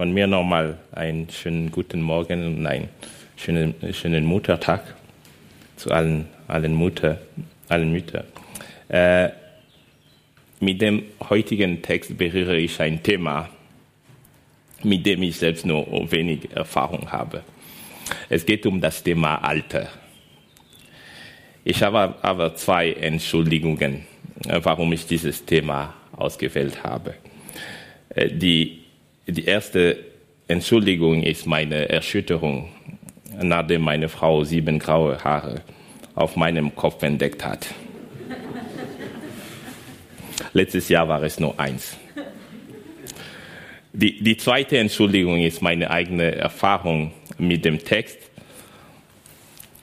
von mir nochmal einen schönen guten Morgen und einen schönen, schönen Muttertag zu allen, allen Mutter, allen Müttern. Äh, mit dem heutigen Text berühre ich ein Thema, mit dem ich selbst nur wenig Erfahrung habe. Es geht um das Thema Alter. Ich habe aber zwei Entschuldigungen, äh, warum ich dieses Thema ausgewählt habe. Äh, die die erste Entschuldigung ist meine Erschütterung, nachdem meine Frau sieben graue Haare auf meinem Kopf entdeckt hat. Letztes Jahr war es nur eins. Die, die zweite Entschuldigung ist meine eigene Erfahrung mit dem Text.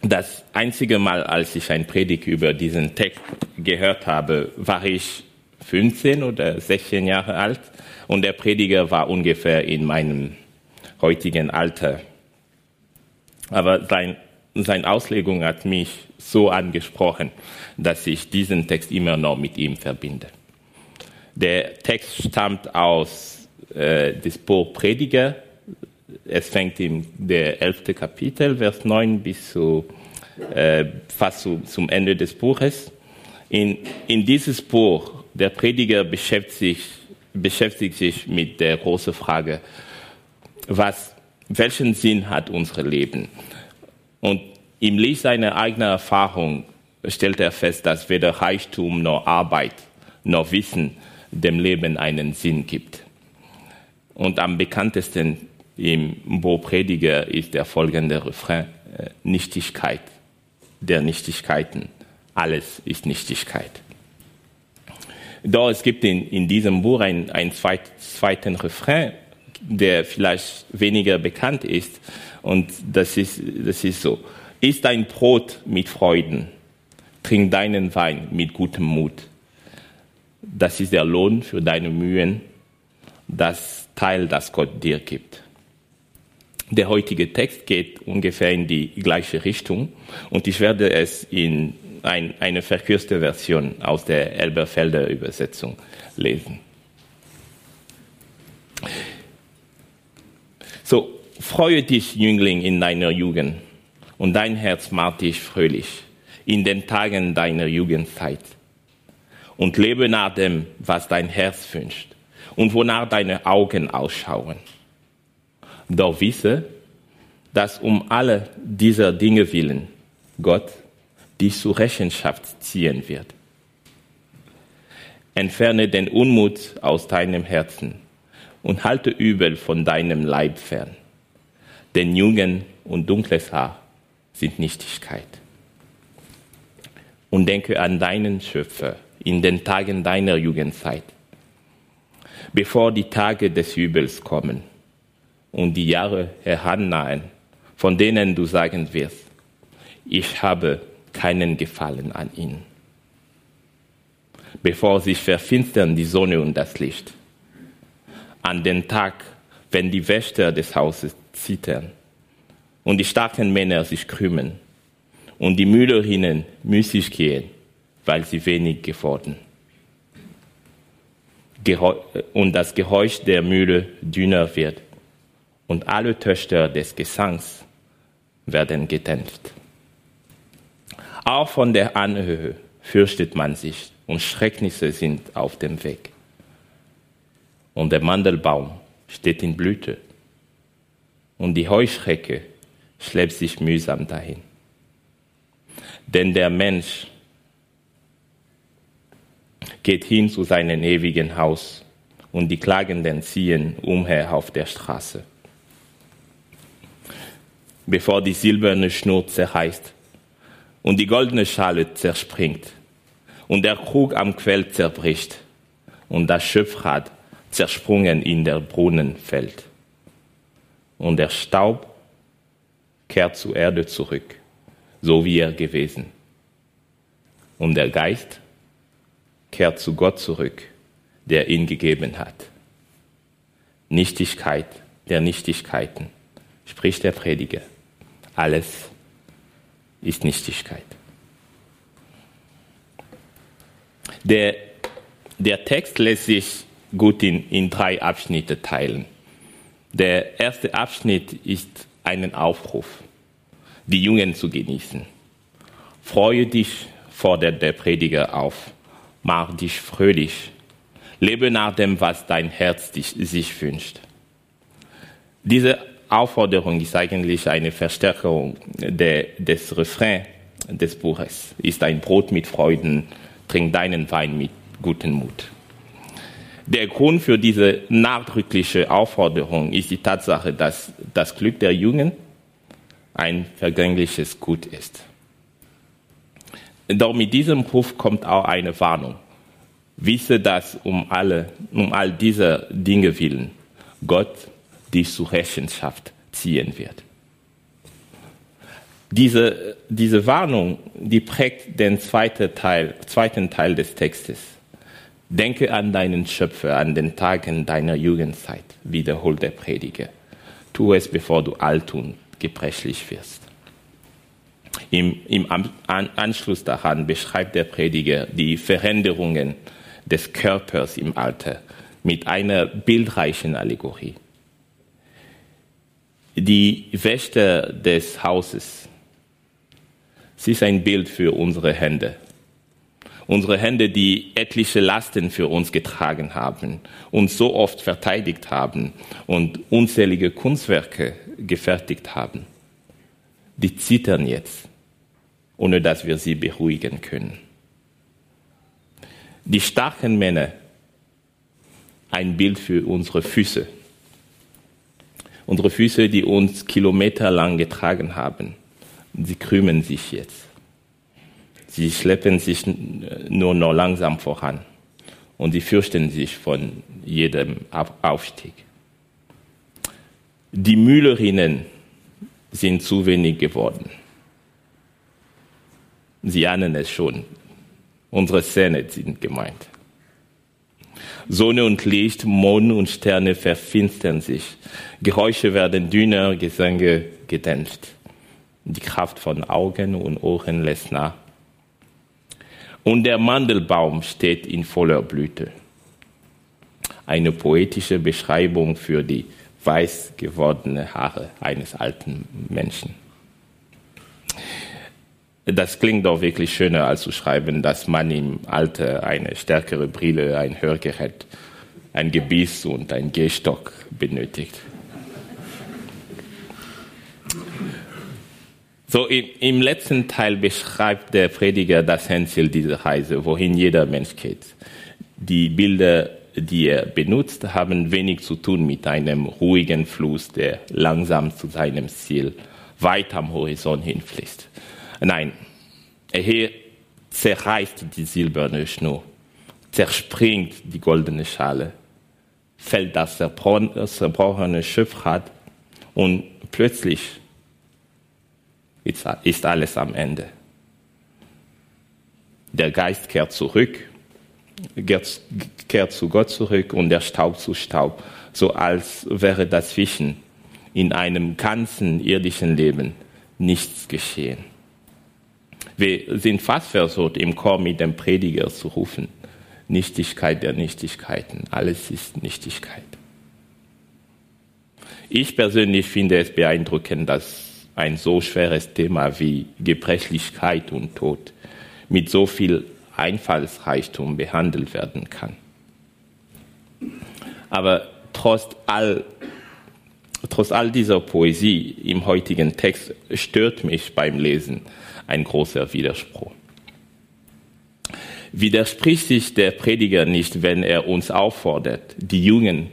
Das einzige Mal, als ich ein Predigt über diesen Text gehört habe, war ich 15 oder 16 Jahre alt und der Prediger war ungefähr in meinem heutigen Alter. Aber sein, seine Auslegung hat mich so angesprochen, dass ich diesen Text immer noch mit ihm verbinde. Der Text stammt aus äh, des Buch Prediger. Es fängt in der elfte Kapitel, Vers 9 bis zu, äh, fast zu, zum Ende des Buches. In, in dieses Buch, der Prediger beschäftigt sich beschäftigt sich mit der großen Frage, was, welchen Sinn hat unser Leben? Und im Licht seiner eigenen Erfahrung stellt er fest, dass weder Reichtum noch Arbeit noch Wissen dem Leben einen Sinn gibt. Und am bekanntesten im Bo Prediger ist der folgende Refrain, äh, Nichtigkeit der Nichtigkeiten. Alles ist Nichtigkeit. Doch es gibt in, in diesem Buch einen, einen zweit, zweiten Refrain, der vielleicht weniger bekannt ist. Und das ist, das ist so. Iss dein Brot mit Freuden, trink deinen Wein mit gutem Mut. Das ist der Lohn für deine Mühen, das Teil, das Gott dir gibt. Der heutige Text geht ungefähr in die gleiche Richtung und ich werde es in ein, eine verkürzte Version aus der Elberfelder Übersetzung lesen. So, freue dich, Jüngling, in deiner Jugend, und dein Herz macht dich fröhlich in den Tagen deiner Jugendzeit. Und lebe nach dem, was dein Herz wünscht und wonach deine Augen ausschauen. Doch wisse, dass um alle dieser Dinge willen Gott dich zur Rechenschaft ziehen wird. Entferne den Unmut aus deinem Herzen und halte Übel von deinem Leib fern. Denn Jugend und dunkles Haar sind Nichtigkeit. Und denke an deinen Schöpfer in den Tagen deiner Jugendzeit, bevor die Tage des Übels kommen und die Jahre herannahen, von denen du sagen wirst, ich habe keinen Gefallen an ihnen. Bevor sich verfinstern die Sonne und das Licht. An den Tag, wenn die Wächter des Hauses zittern und die starken Männer sich krümmen und die Mühlerinnen müßig gehen, weil sie wenig geworden. Und das Geräusch der Mühle dünner wird und alle Töchter des Gesangs werden gedämpft. Auch von der Anhöhe fürchtet man sich und Schrecknisse sind auf dem Weg. Und der Mandelbaum steht in Blüte und die Heuschrecke schleppt sich mühsam dahin. Denn der Mensch geht hin zu seinem ewigen Haus und die Klagenden ziehen umher auf der Straße. Bevor die silberne Schnur zerreißt, und die goldene Schale zerspringt und der Krug am Quell zerbricht und das Schiffrad zersprungen in der Brunnen fällt. und der Staub kehrt zur Erde zurück, so wie er gewesen. Und der Geist kehrt zu Gott zurück, der ihn gegeben hat. Nichtigkeit der Nichtigkeiten, spricht der Prediger. Alles ist Nichtigkeit. Der, der Text lässt sich gut in, in drei Abschnitte teilen. Der erste Abschnitt ist einen Aufruf, die Jungen zu genießen. Freue dich, fordert der Prediger auf. Mach dich fröhlich. Lebe nach dem, was dein Herz dich, sich wünscht. Diese Aufforderung ist eigentlich eine Verstärkung der, des Refrain des Buches. Ist ein Brot mit Freuden, trink deinen Wein mit gutem Mut. Der Grund für diese nachdrückliche Aufforderung ist die Tatsache, dass das Glück der Jungen ein vergängliches Gut ist. Doch mit diesem Ruf kommt auch eine Warnung. Wisse, dass um alle, um all diese Dinge willen Gott dich zur Rechenschaft ziehen wird. Diese, diese Warnung, die prägt den zweiten Teil, zweiten Teil des Textes. Denke an deinen Schöpfer, an den Tagen deiner Jugendzeit, wiederholt der Prediger. Tu es, bevor du alt und gebrechlich wirst. Im, Im Anschluss daran beschreibt der Prediger die Veränderungen des Körpers im Alter mit einer bildreichen Allegorie. Die Wächter des Hauses, sie ist ein Bild für unsere Hände unsere Hände, die etliche Lasten für uns getragen haben, uns so oft verteidigt haben und unzählige Kunstwerke gefertigt haben, die zittern jetzt, ohne dass wir sie beruhigen können. Die starken Männer, ein Bild für unsere Füße. Unsere Füße, die uns kilometerlang getragen haben, sie krümmen sich jetzt. Sie schleppen sich nur noch langsam voran und sie fürchten sich von jedem Aufstieg. Die Mühlerinnen sind zu wenig geworden. Sie ahnen es schon. Unsere Zähne sind gemeint. Sonne und Licht, Mond und Sterne verfinstern sich. Geräusche werden dünner, Gesänge gedämpft. Die Kraft von Augen und Ohren lässt nach und der Mandelbaum steht in voller Blüte. Eine poetische Beschreibung für die weiß gewordene Haare eines alten Menschen. Das klingt doch wirklich schöner, als zu schreiben, dass man im Alter eine stärkere Brille, ein Hörgerät, ein Gebiss und ein Gehstock benötigt. So im, im letzten Teil beschreibt der Prediger das Endziel dieser Reise, wohin jeder Mensch geht. Die Bilder, die er benutzt, haben wenig zu tun mit einem ruhigen Fluss, der langsam zu seinem Ziel weit am Horizont hinfließt. Nein, er zerreißt die silberne Schnur, zerspringt die goldene Schale, fällt das zerbrochene Schiffrad und plötzlich ist alles am Ende. Der Geist kehrt zurück, kehrt zu Gott zurück und der Staub zu Staub, so als wäre dazwischen in einem ganzen irdischen Leben nichts geschehen. Wir sind fast versucht, im Chor mit dem Prediger zu rufen. Nichtigkeit der Nichtigkeiten. Alles ist Nichtigkeit. Ich persönlich finde es beeindruckend, dass ein so schweres Thema wie Gebrechlichkeit und Tod mit so viel Einfallsreichtum behandelt werden kann. Aber trotz all, trotz all dieser Poesie im heutigen Text stört mich beim Lesen ein großer Widerspruch. Widerspricht sich der Prediger nicht, wenn er uns auffordert, die Jungen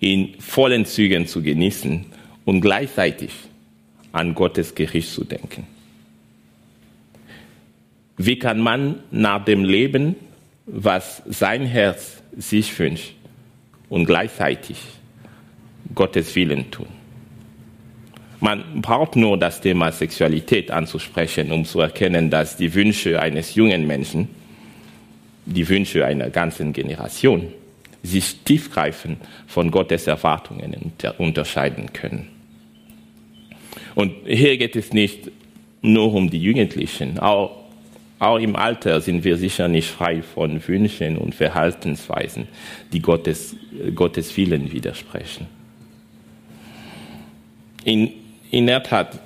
in vollen Zügen zu genießen und gleichzeitig an Gottes Gericht zu denken. Wie kann man nach dem Leben, was sein Herz sich wünscht, und gleichzeitig Gottes Willen tun? Man braucht nur das Thema Sexualität anzusprechen, um zu erkennen, dass die Wünsche eines jungen Menschen, die Wünsche einer ganzen Generation, sich tiefgreifend von Gottes Erwartungen unterscheiden können. Und hier geht es nicht nur um die Jugendlichen, auch, auch im Alter sind wir sicher nicht frei von Wünschen und Verhaltensweisen, die Gottes, Gottes Willen widersprechen. In, in der Tat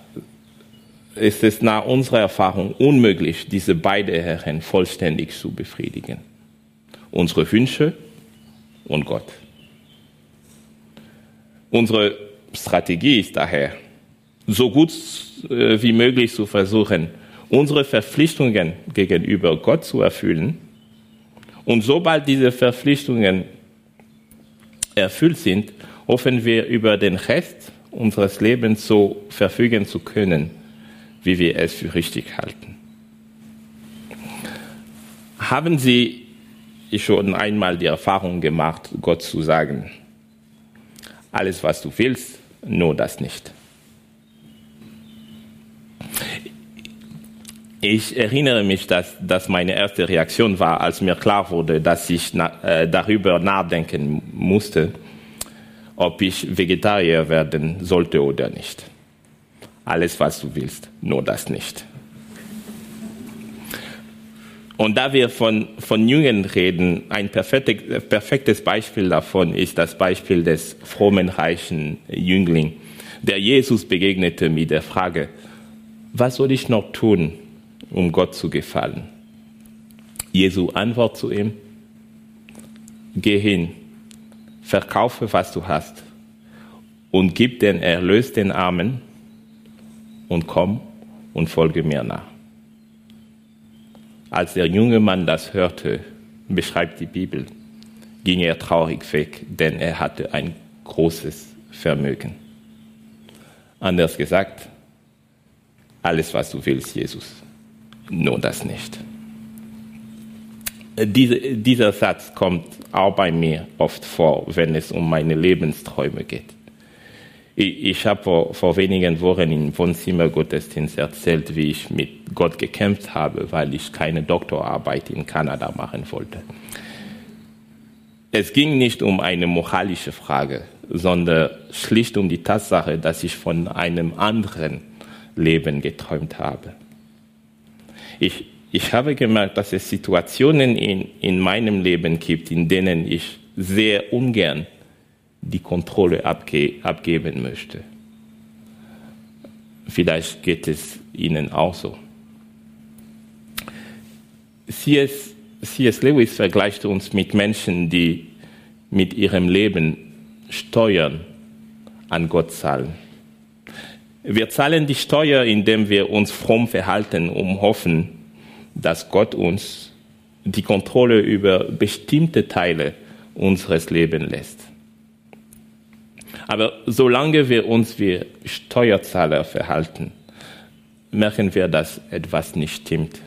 ist es nach unserer Erfahrung unmöglich, diese beiden Herren vollständig zu befriedigen. Unsere Wünsche und Gott. Unsere Strategie ist daher, so gut äh, wie möglich zu versuchen, unsere Verpflichtungen gegenüber Gott zu erfüllen. Und sobald diese Verpflichtungen erfüllt sind, hoffen wir über den Rest unseres Lebens so verfügen zu können, wie wir es für richtig halten. Haben Sie schon einmal die Erfahrung gemacht, Gott zu sagen, alles was du willst, nur das nicht? Ich erinnere mich, dass, dass meine erste Reaktion war, als mir klar wurde, dass ich na, äh, darüber nachdenken musste, ob ich Vegetarier werden sollte oder nicht. Alles, was du willst, nur das nicht. Und da wir von, von Jungen reden, ein perfektes, perfektes Beispiel davon ist das Beispiel des frommen, reichen Jüngling, der Jesus begegnete mit der Frage, was soll ich noch tun, um Gott zu gefallen? Jesu Antwort zu ihm, geh hin, verkaufe, was du hast und gib den Erlös den Armen und komm und folge mir nach. Als der junge Mann das hörte, beschreibt die Bibel, ging er traurig weg, denn er hatte ein großes Vermögen. Anders gesagt, alles, was du willst, Jesus, nur das nicht. Diese, dieser Satz kommt auch bei mir oft vor, wenn es um meine Lebensträume geht. Ich, ich habe vor, vor wenigen Wochen im Wohnzimmer Gottesdienst erzählt, wie ich mit Gott gekämpft habe, weil ich keine Doktorarbeit in Kanada machen wollte. Es ging nicht um eine moralische Frage, sondern schlicht um die Tatsache, dass ich von einem anderen Leben geträumt habe. Ich, ich habe gemerkt, dass es Situationen in, in meinem Leben gibt, in denen ich sehr ungern die Kontrolle abge abgeben möchte. Vielleicht geht es Ihnen auch so. C.S. C.S. Lewis vergleicht uns mit Menschen, die mit ihrem Leben Steuern an Gott zahlen. Wir zahlen die Steuer, indem wir uns fromm verhalten, um hoffen, dass Gott uns die Kontrolle über bestimmte Teile unseres Lebens lässt. Aber solange wir uns wie Steuerzahler verhalten, merken wir, dass etwas nicht stimmt.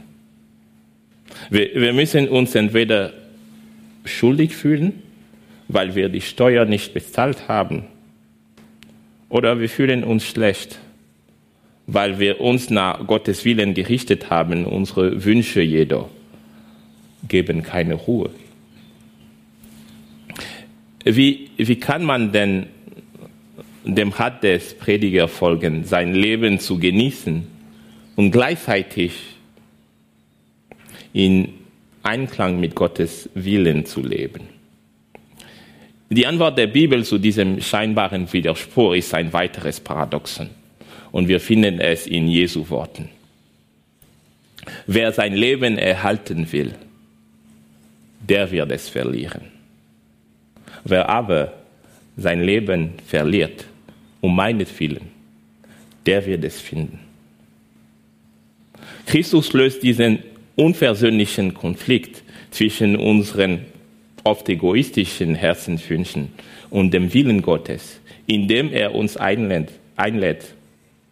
Wir, wir müssen uns entweder schuldig fühlen, weil wir die Steuer nicht bezahlt haben, oder wir fühlen uns schlecht, weil wir uns nach Gottes Willen gerichtet haben, unsere Wünsche jedoch geben keine Ruhe. Wie, wie kann man denn dem Rat des Predigers folgen, sein Leben zu genießen und gleichzeitig in Einklang mit Gottes Willen zu leben? Die Antwort der Bibel zu diesem scheinbaren Widerspruch ist ein weiteres Paradoxon und wir finden es in Jesu Worten. Wer sein Leben erhalten will, der wird es verlieren. Wer aber sein Leben verliert, um meinetwillen, der wird es finden. Christus löst diesen unversöhnlichen Konflikt zwischen unseren oft egoistischen Herzenswünschen und dem Willen Gottes, indem er uns einlädt, einlädt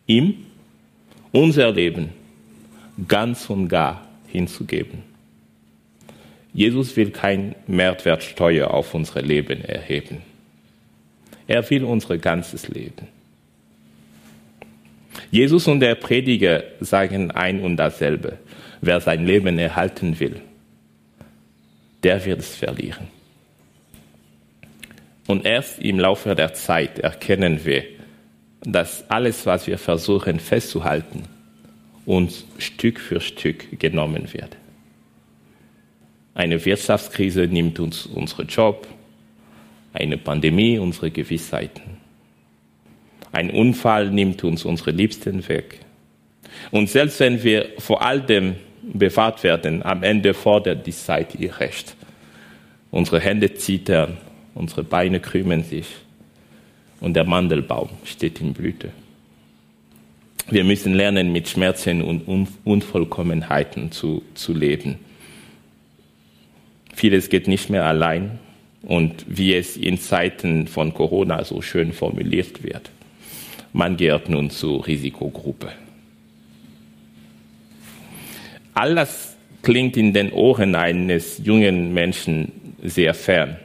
ihm unser Leben ganz und gar hinzugeben. Jesus will kein Mehrwertsteuer auf unser Leben erheben. Er will unser ganzes Leben. Jesus und der Prediger sagen ein und dasselbe. Wer sein Leben erhalten will, der wird es verlieren. Und erst im Laufe der Zeit erkennen wir, dass alles, was wir versuchen festzuhalten, uns Stück für Stück genommen wird. Eine Wirtschaftskrise nimmt uns unseren Job, eine Pandemie unsere Gewissheiten. Ein Unfall nimmt uns unsere Liebsten weg. Und selbst wenn wir vor all dem bewahrt werden, am Ende fordert die Zeit ihr Recht. Unsere Hände zittern, unsere Beine krümmen sich und der Mandelbaum steht in Blüte. Wir müssen lernen, mit Schmerzen und Unvollkommenheiten zu, zu leben. Vieles geht nicht mehr allein und wie es in Zeiten von Corona so schön formuliert wird. Man gehört nun zur Risikogruppe. All das klingt in den Ohren eines jungen Menschen sehr fern.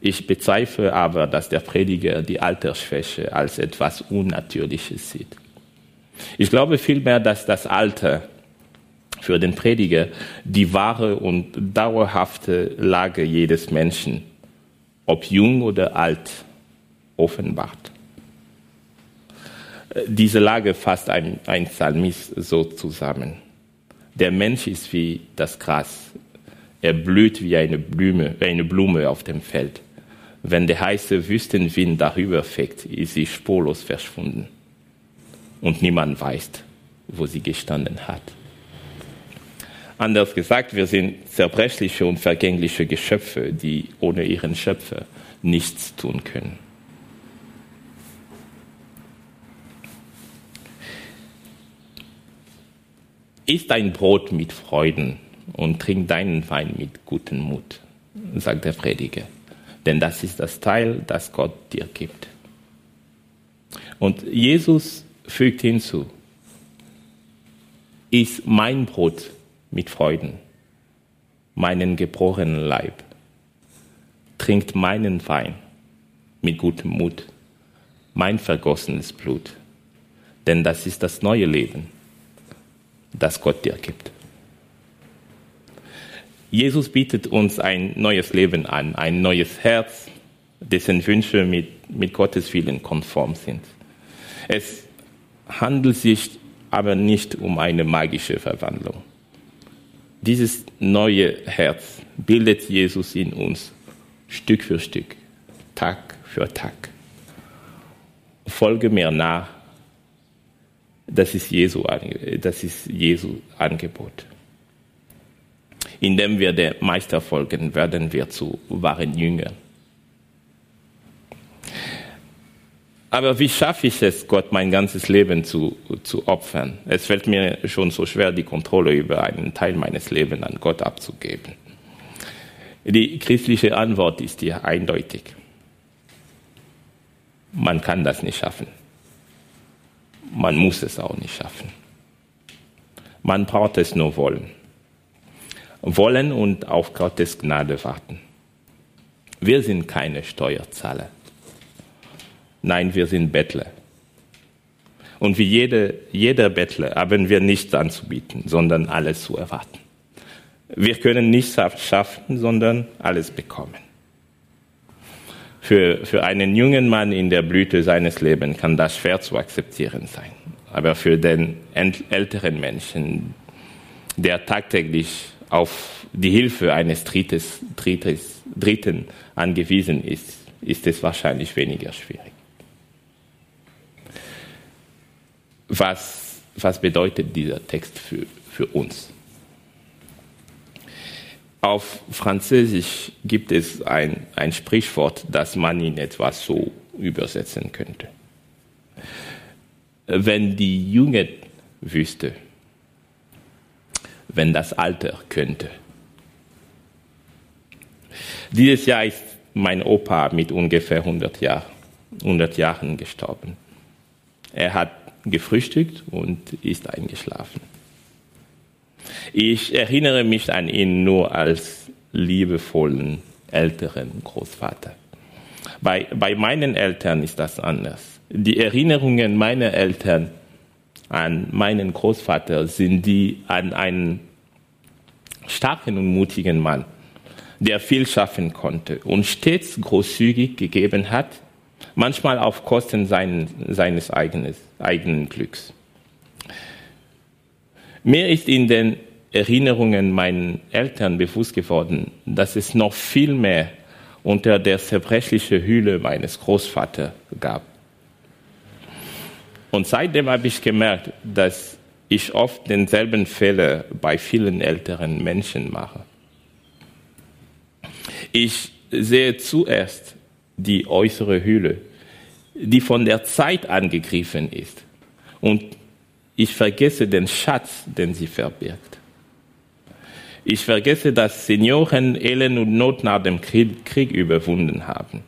Ich bezweifle aber, dass der Prediger die Altersschwäche als etwas Unnatürliches sieht. Ich glaube vielmehr, dass das Alter für den Prediger die wahre und dauerhafte Lage jedes Menschen, ob jung oder alt, offenbart. Diese Lage fasst ein, ein Psalmist so zusammen. Der Mensch ist wie das Gras. Er blüht wie eine Blume, eine Blume auf dem Feld. Wenn der heiße Wüstenwind darüber fegt, ist sie spurlos verschwunden. Und niemand weiß, wo sie gestanden hat. Anders gesagt, wir sind zerbrechliche und vergängliche Geschöpfe, die ohne ihren Schöpfer nichts tun können. Iss dein Brot mit Freuden und trink deinen Wein mit gutem Mut, sagt der Prediger. Denn das ist das Teil, das Gott dir gibt. Und Jesus fügt hinzu, iss mein Brot mit Freuden, meinen gebrochenen Leib, trinkt meinen Wein mit gutem Mut, mein vergossenes Blut, denn das ist das neue Leben das Gott dir gibt. Jesus bietet uns ein neues Leben an, ein neues Herz, dessen Wünsche mit, mit Gottes Willen konform sind. Es handelt sich aber nicht um eine magische Verwandlung. Dieses neue Herz bildet Jesus in uns Stück für Stück, Tag für Tag. Folge mir nach das ist Jesu, das ist Jesu Angebot. Indem wir dem Meister folgen, werden wir zu wahren Jüngern. Aber wie schaffe ich es, Gott mein ganzes Leben zu, zu opfern? Es fällt mir schon so schwer, die Kontrolle über einen Teil meines Lebens an Gott abzugeben. Die christliche Antwort ist hier eindeutig. Man kann das nicht schaffen man muss es auch nicht schaffen. Man braucht es nur wollen. Wollen und auf Gottes Gnade warten. Wir sind keine Steuerzahler. Nein, wir sind Bettler. Und wie jede, jeder Bettler haben wir nichts anzubieten, sondern alles zu erwarten. Wir können nichts schaffen, sondern alles bekommen. Für, für einen jungen Mann in der Blüte seines Lebens kann das schwer zu akzeptieren sein. Aber für den älteren Menschen, der tagtäglich auf die Hilfe eines Drittes, Drittes, Dritten angewiesen ist, ist es wahrscheinlich weniger schwierig. Was, was bedeutet dieser Text für, für uns? Auf Französisch gibt es ein, ein Sprichwort, das man in etwas so übersetzen könnte. Wenn die Jugend wüsste, wenn das Alter könnte. Dieses Jahr ist mein Opa mit ungefähr 100, Jahr, 100 Jahren gestorben. Er hat gefrühstückt und ist eingeschlafen. Ich erinnere mich an ihn nur als liebevollen älteren Großvater. Bei, bei meinen Eltern ist das anders. Die Erinnerungen meiner Eltern an meinen Großvater sind die an einen starken und mutigen Mann, der viel schaffen konnte und stets großzügig gegeben hat, manchmal auf Kosten sein, seines eigenes, eigenen Glücks. Mir ist in den Erinnerungen meinen Eltern bewusst geworden, dass es noch viel mehr unter der zerbrechlichen Hülle meines Großvaters gab. Und seitdem habe ich gemerkt, dass ich oft denselben Fehler bei vielen älteren Menschen mache. Ich sehe zuerst die äußere Hülle, die von der Zeit angegriffen ist. Und ich vergesse den Schatz, den sie verbirgt. Ich vergesse, dass Senioren Elend und Not nach dem Krieg, überwunden haben.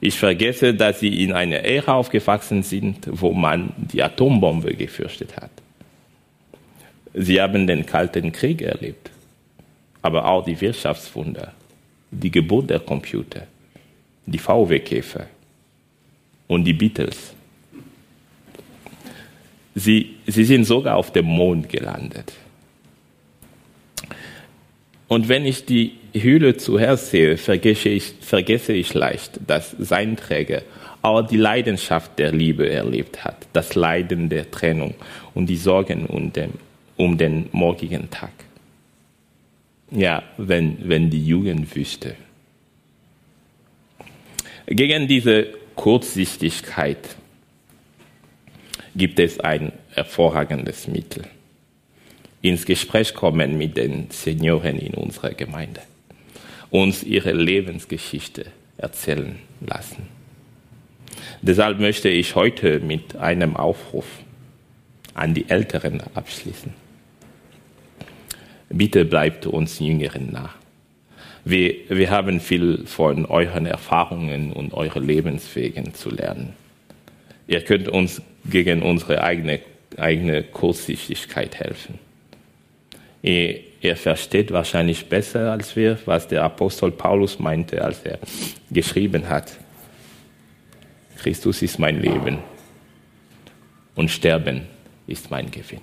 Ich vergesse, dass sie in einer Ära aufgewachsen sind, wo man die Atombombe gefürchtet hat. Sie haben den Kalten Krieg erlebt, aber auch die Wirtschaftswunder, die Geburt der Computer, die VW-Käfer und die Beatles. Sie, sie sind sogar auf dem Mond gelandet. Und wenn ich die Hülle zuerst sehe, vergesse ich, vergesse ich leicht, dass sein Träger auch die Leidenschaft der Liebe erlebt hat, das Leiden der Trennung und die Sorgen um den, um den morgigen Tag. Ja, wenn, wenn die Jugend wüsste. Gegen diese Kurzsichtigkeit gibt es ein hervorragendes Mittel. Ins Gespräch kommen mit den Senioren in unserer Gemeinde, uns ihre Lebensgeschichte erzählen lassen. Deshalb möchte ich heute mit einem Aufruf an die Älteren abschließen. Bitte bleibt uns Jüngeren nah. Wir, wir haben viel von euren Erfahrungen und euren Lebenswegen zu lernen. Ihr könnt uns gegen unsere eigene, eigene Kurzsichtigkeit helfen. Ihr, ihr versteht wahrscheinlich besser als wir, was der Apostel Paulus meinte, als er geschrieben hat. Christus ist mein Leben und Sterben ist mein Gewinn.